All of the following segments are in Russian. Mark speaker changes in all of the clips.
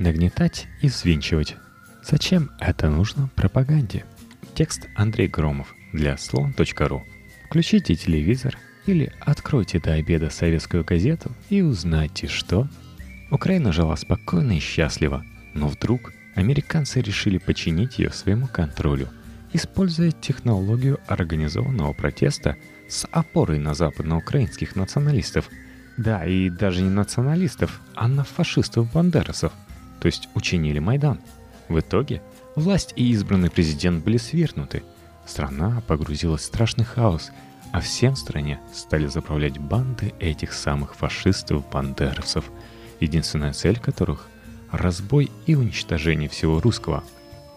Speaker 1: нагнетать и взвинчивать. Зачем это нужно пропаганде? Текст Андрей Громов для слон.ру. Включите телевизор или откройте до обеда советскую газету и узнайте, что... Украина жила спокойно и счастливо, но вдруг американцы решили подчинить ее своему контролю, используя технологию организованного протеста с опорой на западноукраинских националистов. Да, и даже не националистов, а на фашистов-бандерасов, то есть учинили Майдан. В итоге власть и избранный президент были свергнуты. Страна погрузилась в страшный хаос, а всем стране стали заправлять банды этих самых фашистов-бандеровцев, единственная цель которых – разбой и уничтожение всего русского.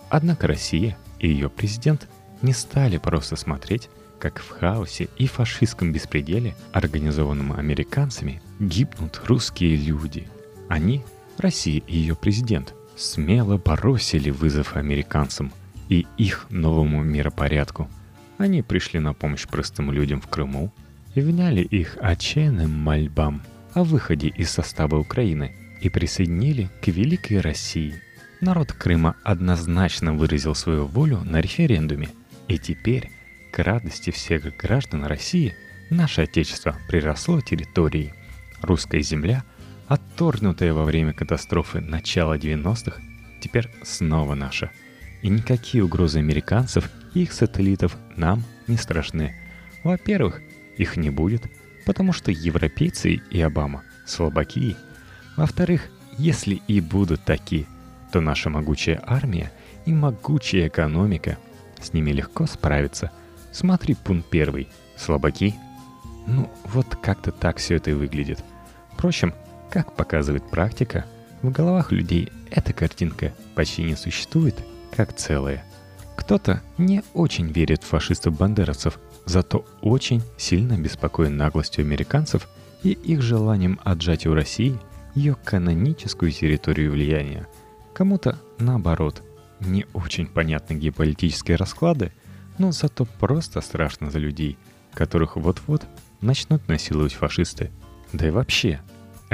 Speaker 1: Однако Россия и ее президент не стали просто смотреть как в хаосе и фашистском беспределе, организованном американцами, гибнут русские люди. Они, Россия и ее президент, смело бросили вызов американцам и их новому миропорядку. Они пришли на помощь простым людям в Крыму и вняли их отчаянным мольбам о выходе из состава Украины и присоединили к Великой России. Народ Крыма однозначно выразил свою волю на референдуме, и теперь к радости всех граждан России наше Отечество приросло территорией. Русская земля, отторгнутая во время катастрофы начала 90-х, теперь снова наша. И никакие угрозы американцев и их сателлитов нам не страшны. Во-первых, их не будет, потому что европейцы и Обама слабаки. Во-вторых, если и будут такие, то наша могучая армия и могучая экономика с ними легко справиться – Смотри пункт первый. Слабаки? Ну, вот как-то так все это и выглядит. Впрочем, как показывает практика, в головах людей эта картинка почти не существует как целая. Кто-то не очень верит в фашистов-бандеровцев, зато очень сильно беспокоен наглостью американцев и их желанием отжать у России ее каноническую территорию влияния. Кому-то, наоборот, не очень понятны геополитические расклады – но зато просто страшно за людей, которых вот-вот начнут насиловать фашисты. Да и вообще,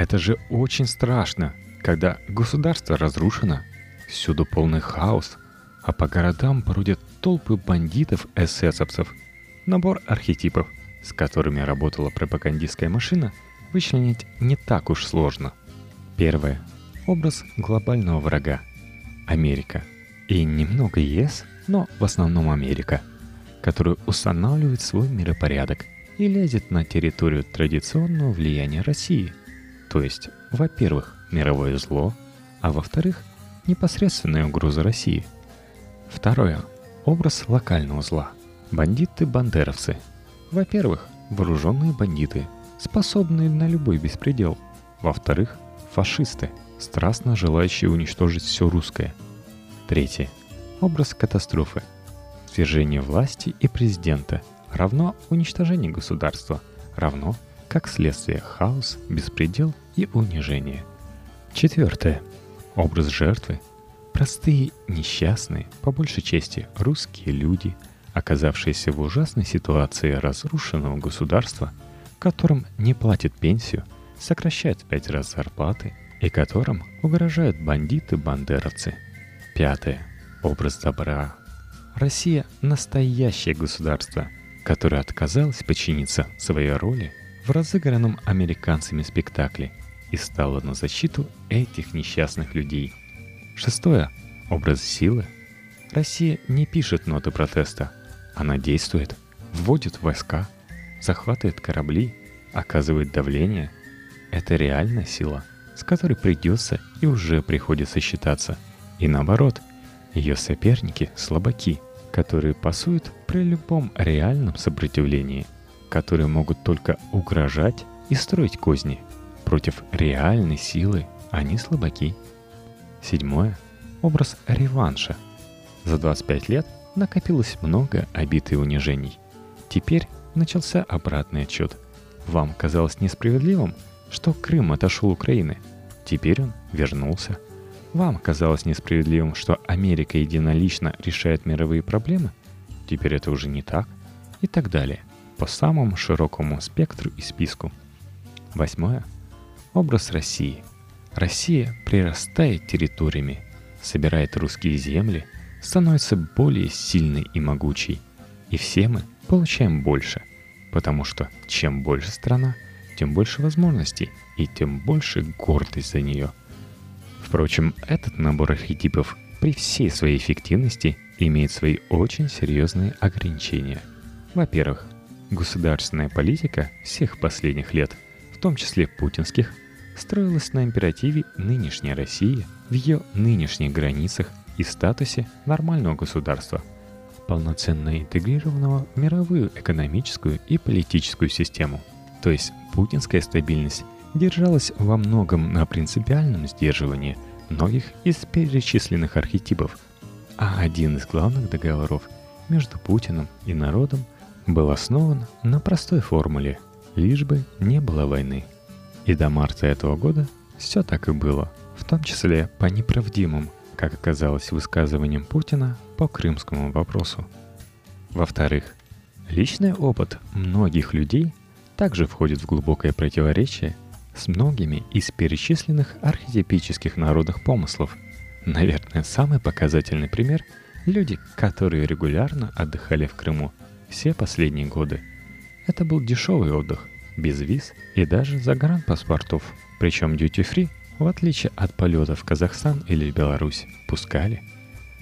Speaker 1: это же очень страшно, когда государство разрушено, всюду полный хаос, а по городам бродят толпы бандитов эсэсовцев. Набор архетипов, с которыми работала пропагандистская машина, вычленить не так уж сложно. Первое. Образ глобального врага. Америка. И немного ЕС, но в основном Америка – который устанавливает свой миропорядок и лезет на территорию традиционного влияния России. То есть, во-первых, мировое зло, а во-вторых, непосредственная угроза России. Второе. Образ локального зла. Бандиты-бандеровцы. Во-первых, вооруженные бандиты, способные на любой беспредел. Во-вторых, фашисты, страстно желающие уничтожить все русское. Третье. Образ катастрофы – Свержение власти и президента равно уничтожение государства, равно как следствие хаос, беспредел и унижение. Четвертое. Образ жертвы. Простые, несчастные, по большей части русские люди, оказавшиеся в ужасной ситуации разрушенного государства, которым не платят пенсию, сокращают в пять раз зарплаты и которым угрожают бандиты-бандеровцы. Пятое. Образ добра, Россия – настоящее государство, которое отказалось подчиниться своей роли в разыгранном американцами спектакле и стало на защиту этих несчастных людей. Шестое – образ силы. Россия не пишет ноты протеста. Она действует, вводит войска, захватывает корабли, оказывает давление. Это реальная сила, с которой придется и уже приходится считаться. И наоборот, ее соперники – слабаки – которые пасуют при любом реальном сопротивлении, которые могут только угрожать и строить козни. Против реальной силы они слабаки. Седьмое. Образ реванша. За 25 лет накопилось много обид и унижений. Теперь начался обратный отчет. Вам казалось несправедливым, что Крым отошел Украины. Теперь он вернулся – вам казалось несправедливым, что Америка единолично решает мировые проблемы? Теперь это уже не так. И так далее. По самому широкому спектру и списку. Восьмое. Образ России. Россия прирастает территориями, собирает русские земли, становится более сильной и могучей. И все мы получаем больше, потому что чем больше страна, тем больше возможностей и тем больше гордость за нее. Впрочем, этот набор архетипов при всей своей эффективности имеет свои очень серьезные ограничения. Во-первых, государственная политика всех последних лет, в том числе путинских, строилась на императиве нынешней России в ее нынешних границах и статусе нормального государства, полноценно интегрированного в мировую экономическую и политическую систему. То есть путинская стабильность держалась во многом на принципиальном сдерживании многих из перечисленных архетипов, а один из главных договоров между Путиным и народом был основан на простой формуле «лишь бы не было войны». И до марта этого года все так и было, в том числе по неправдимым, как оказалось, высказываниям Путина по крымскому вопросу. Во-вторых, личный опыт многих людей также входит в глубокое противоречие с многими из перечисленных архетипических народных помыслов. Наверное, самый показательный пример – люди, которые регулярно отдыхали в Крыму все последние годы. Это был дешевый отдых, без виз и даже загранпаспортов. Причем duty-free, в отличие от полетов в Казахстан или Беларусь, пускали.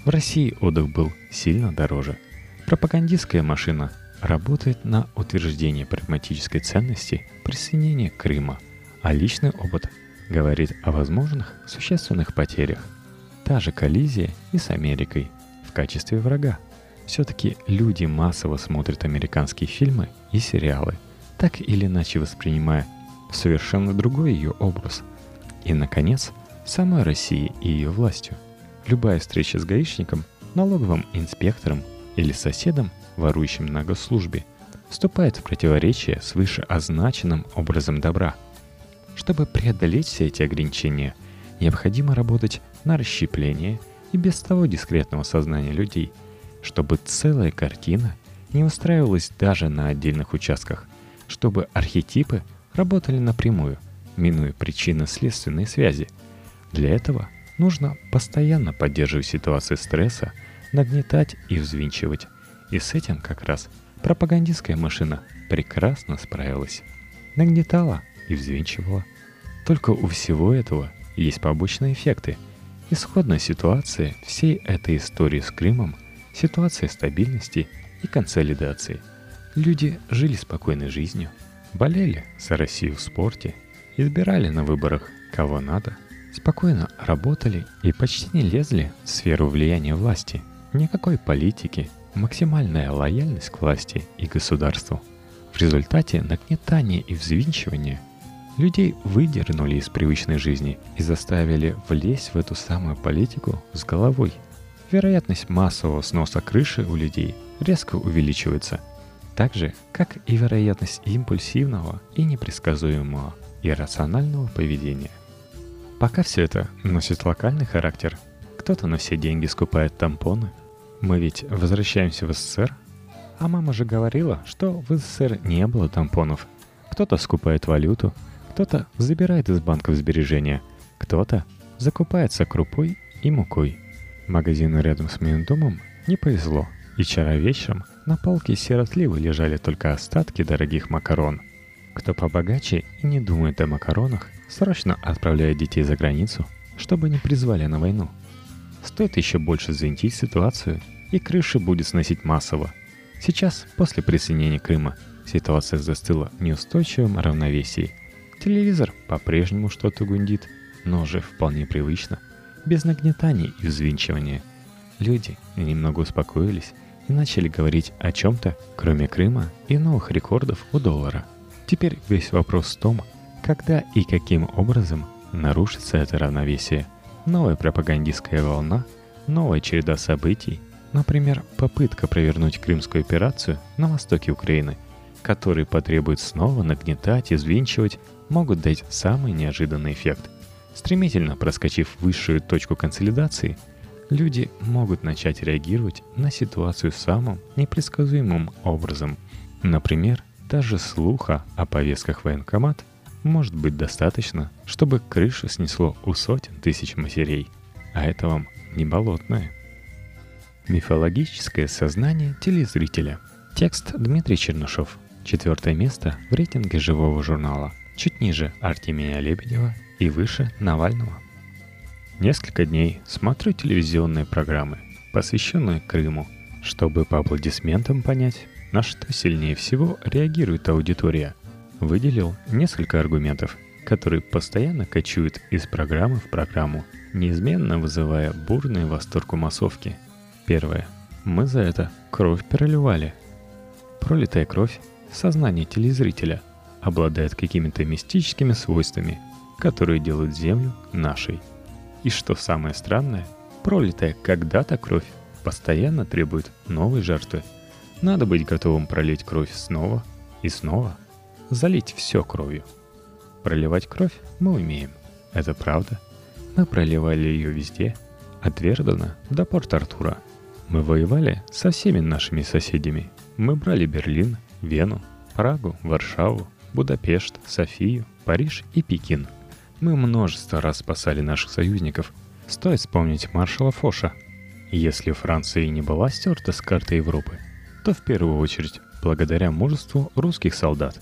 Speaker 1: В России отдых был сильно дороже. Пропагандистская машина работает на утверждение прагматической ценности присоединения Крыма, а личный опыт говорит о возможных существенных потерях. Та же коллизия и с Америкой в качестве врага. Все-таки люди массово смотрят американские фильмы и сериалы – так или иначе воспринимая совершенно другой ее образ. И, наконец, самой России и ее властью. Любая встреча с гаишником, налоговым инспектором или соседом, ворующим на госслужбе, вступает в противоречие с вышеозначенным образом добра. Чтобы преодолеть все эти ограничения, необходимо работать на расщепление и без того дискретного сознания людей, чтобы целая картина не устраивалась даже на отдельных участках – чтобы архетипы работали напрямую, минуя причинно-следственные связи. Для этого нужно постоянно поддерживать ситуации стресса, нагнетать и взвинчивать. И с этим как раз пропагандистская машина прекрасно справилась. Нагнетала и взвинчивала. Только у всего этого есть побочные эффекты. Исходная ситуация всей этой истории с Крымом – ситуация стабильности и консолидации – Люди жили спокойной жизнью, болели за Россию в спорте, избирали на выборах кого надо, спокойно работали и почти не лезли в сферу влияния власти. Никакой политики, максимальная лояльность к власти и государству. В результате нагнетания и взвинчивания людей выдернули из привычной жизни и заставили влезть в эту самую политику с головой. Вероятность массового сноса крыши у людей резко увеличивается – так же, как и вероятность импульсивного и непредсказуемого иррационального поведения. Пока все это носит локальный характер, кто-то на все деньги скупает тампоны. Мы ведь возвращаемся в СССР, а мама же говорила, что в СССР не было тампонов. Кто-то скупает валюту, кто-то забирает из банков сбережения, кто-то закупается крупой и мукой. Магазину рядом с моим домом не повезло – и вчера вечером на полке сиротливо лежали только остатки дорогих макарон. Кто побогаче и не думает о макаронах, срочно отправляет детей за границу, чтобы не призвали на войну. Стоит еще больше завинтить ситуацию, и крыши будет сносить массово. Сейчас, после присоединения Крыма, ситуация застыла в неустойчивом равновесии. Телевизор по-прежнему что-то гундит, но уже вполне привычно, без нагнетаний и взвинчивания. Люди немного успокоились и начали говорить о чем-то, кроме Крыма и новых рекордов у доллара. Теперь весь вопрос в том, когда и каким образом нарушится это равновесие. Новая пропагандистская волна, новая череда событий, например, попытка провернуть крымскую операцию на востоке Украины, которые потребует снова нагнетать и взвинчивать, могут дать самый неожиданный эффект. Стремительно проскочив высшую точку консолидации – люди могут начать реагировать на ситуацию самым непредсказуемым образом. Например, даже слуха о повестках военкомат может быть достаточно, чтобы крышу снесло у сотен тысяч матерей. А это вам не болотное. Мифологическое сознание телезрителя. Текст Дмитрий Чернышов. Четвертое место в рейтинге живого журнала. Чуть ниже Артемия Лебедева и выше Навального. Несколько дней смотрю телевизионные программы, посвященные Крыму, чтобы по аплодисментам понять, на что сильнее всего реагирует аудитория. Выделил несколько аргументов, которые постоянно кочуют из программы в программу, неизменно вызывая бурный восторг у массовки. Первое. Мы за это кровь переливали. Пролитая кровь – сознание телезрителя, обладает какими-то мистическими свойствами, которые делают Землю нашей. И что самое странное, пролитая когда-то кровь постоянно требует новой жертвы. Надо быть готовым пролить кровь снова и снова, залить все кровью. Проливать кровь мы умеем, это правда. Мы проливали ее везде, от Вердена до Порт-Артура. Мы воевали со всеми нашими соседями. Мы брали Берлин, Вену, Прагу, Варшаву, Будапешт, Софию, Париж и Пекин. Мы множество раз спасали наших союзников. Стоит вспомнить маршала Фоша. Если Франция не была стерта с карты Европы, то в первую очередь благодаря мужеству русских солдат.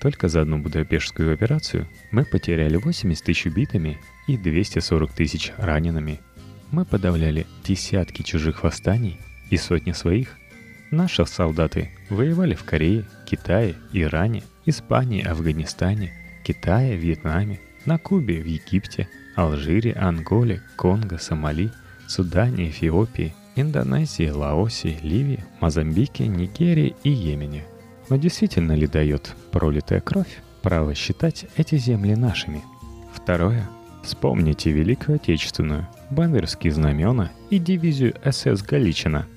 Speaker 1: Только за одну Будапештскую операцию мы потеряли 80 тысяч убитыми и 240 тысяч ранеными. Мы подавляли десятки чужих восстаний и сотни своих. Наши солдаты воевали в Корее, Китае, Иране, Испании, Афганистане, Китае, Вьетнаме, на Кубе, в Египте, Алжире, Анголе, Конго, Сомали, Судане, Эфиопии, Индонезии, Лаосе, Ливии, Мозамбике, Нигерии и Йемене. Но действительно ли дает пролитая кровь право считать эти земли нашими? Второе. Вспомните Великую Отечественную, бандерские знамена и дивизию СС Галичина.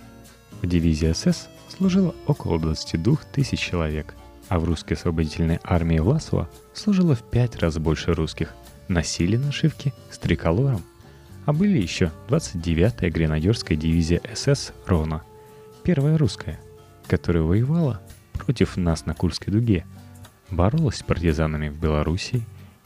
Speaker 1: В дивизии СС служило около 22 тысяч человек, а в русской освободительной армии Власова служило в пять раз больше русских. Носили нашивки с триколором. А были еще 29-я гренадерская дивизия СС «Рона», первая русская, которая воевала против нас на Курской дуге, боролась с партизанами в Белоруссии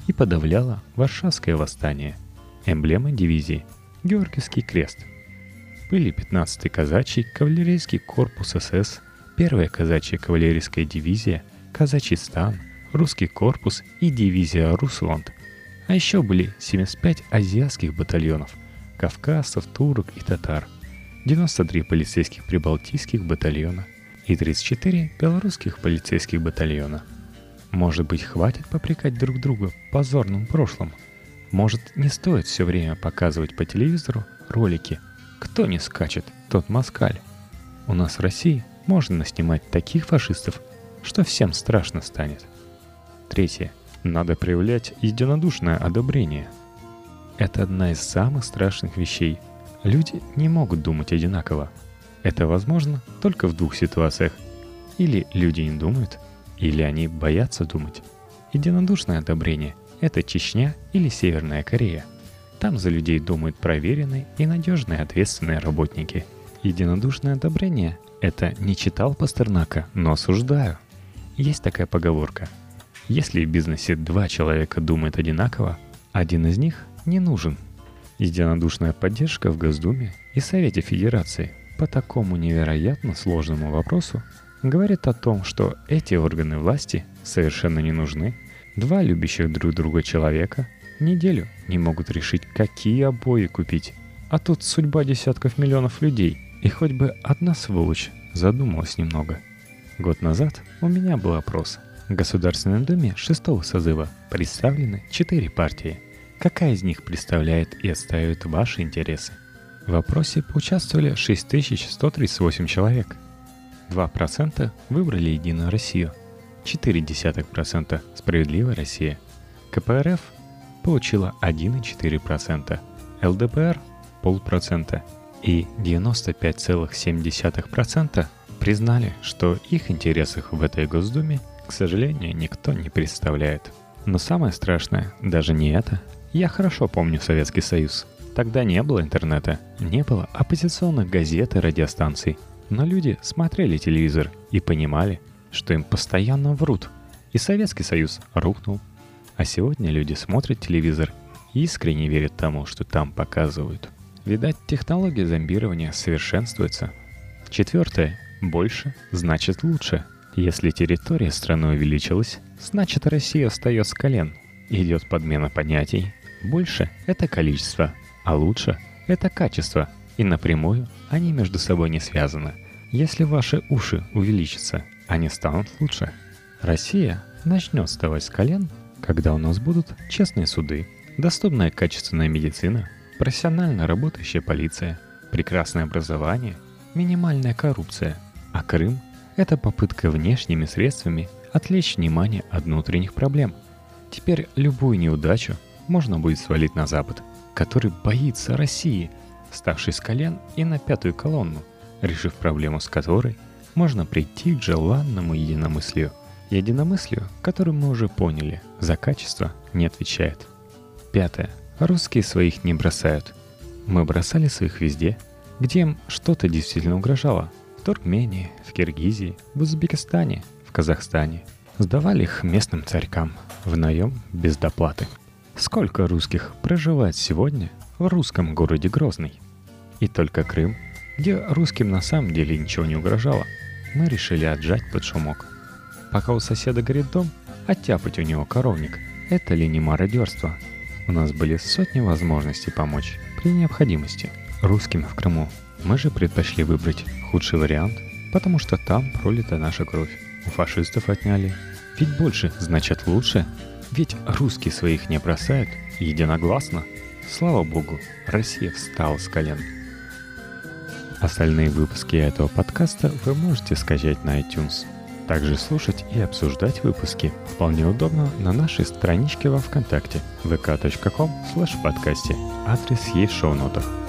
Speaker 1: и подавляла Варшавское восстание. Эмблема дивизии – Георгиевский крест – были 15-й казачий кавалерийский корпус СС, первая казачья кавалерийская дивизия, казачий стан, русский корпус и дивизия Русланд. А еще были 75 азиатских батальонов, кавказцев, турок и татар, 93 полицейских прибалтийских батальона и 34 белорусских полицейских батальона. Может быть, хватит попрекать друг друга позорным прошлым? Может, не стоит все время показывать по телевизору ролики – кто не скачет, тот москаль. У нас в России можно снимать таких фашистов, что всем страшно станет. Третье. Надо проявлять единодушное одобрение. Это одна из самых страшных вещей. Люди не могут думать одинаково. Это возможно только в двух ситуациях. Или люди не думают, или они боятся думать. Единодушное одобрение – это Чечня или Северная Корея – там за людей думают проверенные и надежные ответственные работники. Единодушное одобрение – это не читал Пастернака, но осуждаю. Есть такая поговорка. Если в бизнесе два человека думают одинаково, один из них не нужен. Единодушная поддержка в Госдуме и Совете Федерации по такому невероятно сложному вопросу говорит о том, что эти органы власти совершенно не нужны. Два любящих друг друга человека неделю не могут решить, какие обои купить. А тут судьба десятков миллионов людей, и хоть бы одна сволочь задумалась немного. Год назад у меня был опрос. В Государственном Думе шестого созыва представлены четыре партии. Какая из них представляет и отстаивает ваши интересы? В опросе поучаствовали 6138 человек. 2% выбрали Единую Россию, 0,4% Справедливая Россия, КПРФ получила 1,4%, ЛДПР – полпроцента и 95,7% признали, что их интересах в этой Госдуме, к сожалению, никто не представляет. Но самое страшное даже не это. Я хорошо помню Советский Союз. Тогда не было интернета, не было оппозиционных газет и радиостанций. Но люди смотрели телевизор и понимали, что им постоянно врут – и Советский Союз рухнул. А сегодня люди смотрят телевизор и искренне верят тому, что там показывают. Видать, технология зомбирования совершенствуется. Четвертое. Больше значит лучше. Если территория страны увеличилась, значит Россия встает с колен. Идет подмена понятий. Больше – это количество, а лучше – это качество. И напрямую они между собой не связаны. Если ваши уши увеличатся, они станут лучше. Россия начнет вставать с колен, когда у нас будут честные суды, доступная качественная медицина, профессионально работающая полиция, прекрасное образование, минимальная коррупция. А Крым – это попытка внешними средствами отвлечь внимание от внутренних проблем. Теперь любую неудачу можно будет свалить на Запад, который боится России, ставший с колен и на пятую колонну, решив проблему с которой можно прийти к желанному единомыслию – Единомыслию, которую мы уже поняли, за качество не отвечает. Пятое. Русские своих не бросают. Мы бросали своих везде, где им что-то действительно угрожало. Туркмении, в Киргизии, в Узбекистане, в Казахстане. Сдавали их местным царькам в наем без доплаты. Сколько русских проживает сегодня в русском городе Грозный? И только Крым, где русским на самом деле ничего не угрожало, мы решили отжать под шумок – Пока у соседа горит дом, оттяпать у него коровник – это ли не мародерство? У нас были сотни возможностей помочь при необходимости. Русским в Крыму мы же предпочли выбрать худший вариант, потому что там пролита наша кровь. У фашистов отняли. Ведь больше значит лучше. Ведь русские своих не бросают единогласно. Слава богу, Россия встала с колен. Остальные выпуски этого подкаста вы можете скачать на iTunes – также слушать и обсуждать выпуски вполне удобно на нашей страничке во Вконтакте vk.com slash подкасте. Адрес есть в шоу-нотах.